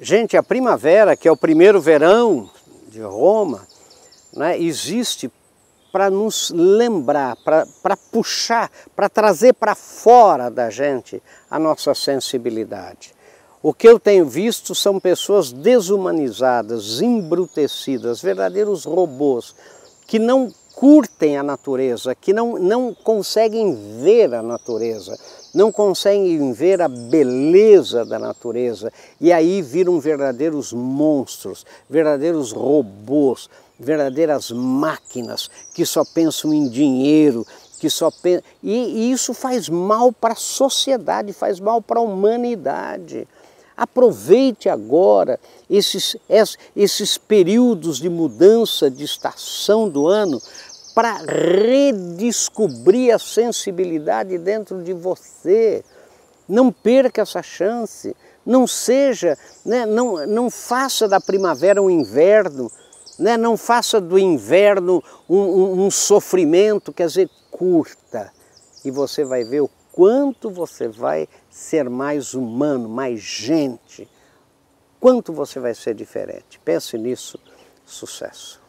Gente, a primavera, que é o primeiro verão de Roma, né, existe para nos lembrar, para puxar, para trazer para fora da gente a nossa sensibilidade. O que eu tenho visto são pessoas desumanizadas, embrutecidas, verdadeiros robôs, que não curtem a natureza, que não, não conseguem ver a natureza, não conseguem ver a beleza da natureza e aí viram verdadeiros monstros, verdadeiros robôs, verdadeiras máquinas que só pensam em dinheiro, que só pensam... e, e isso faz mal para a sociedade, faz mal para a humanidade. Aproveite agora esses, esses períodos de mudança de estação do ano para redescobrir a sensibilidade dentro de você. Não perca essa chance. Não seja, né, não, não faça da primavera um inverno, né, não faça do inverno um, um, um sofrimento, quer dizer, curta. E você vai ver o quanto você vai ser mais humano, mais gente, quanto você vai ser diferente. Pense nisso, sucesso.